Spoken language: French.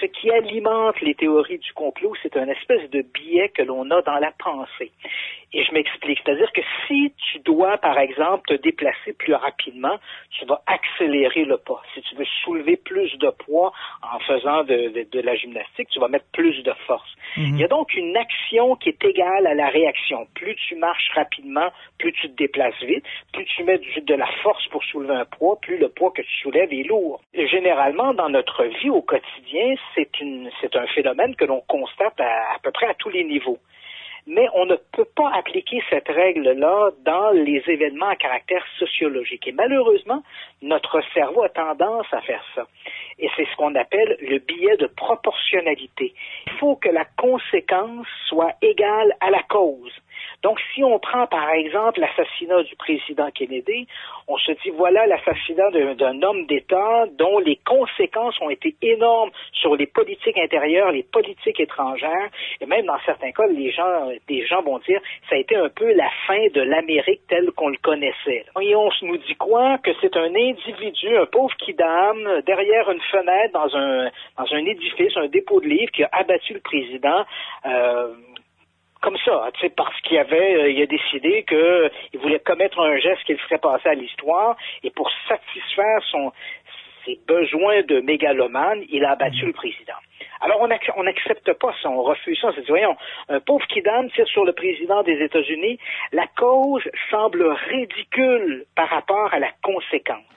Ce qui alimente les théories du complot, c'est un espèce de biais que l'on a dans la pensée. Et je m'explique. C'est-à-dire que si tu dois, par exemple, te déplacer plus rapidement, tu vas accélérer le pas. Si tu veux soulever plus de poids en faisant de, la gymnastique, tu vas mettre plus de force. Mhm. Il y a donc une action qui est égale à la réaction. Plus tu marches rapidement, plus tu te déplaces vite, plus tu mets de la force pour soulever un poids, plus le poids que tu soulèves est lourd. Généralement, dans notre vie au quotidien, c'est un phénomène que l'on constate à peu près à tous les niveaux mais on ne peut pas appliquer cette règle-là dans les événements à caractère sociologique. Et malheureusement, notre cerveau a tendance à faire ça. Et c'est ce qu'on appelle le biais de proportionnalité. Il faut que la conséquence soit égale à la cause. Donc, si on prend par exemple l'assassinat du président Kennedy, on se dit voilà l'assassinat d'un homme d'État dont les conséquences ont été énormes sur les politiques intérieures, les politiques étrangères, et même dans certains cas, les gens, des gens vont dire ça a été un peu la fin de l'Amérique telle qu'on le connaissait. Et on nous dit quoi? Que c'est un individu, un pauvre kidam, derrière une fenêtre dans un dans un édifice, un dépôt de livres, qui a abattu le président. Euh, comme ça, tu sais, parce qu'il avait, euh, il a décidé qu'il voulait commettre un geste qu'il ferait passer à l'histoire, et pour satisfaire son, ses besoins de mégalomane, il a abattu mhm. le président. Alors, on n'accepte pas ça, on refuse ça. On se dit, voyons, un pauvre kidam tire sur le président des États-Unis. La cause semble ridicule par rapport à la conséquence.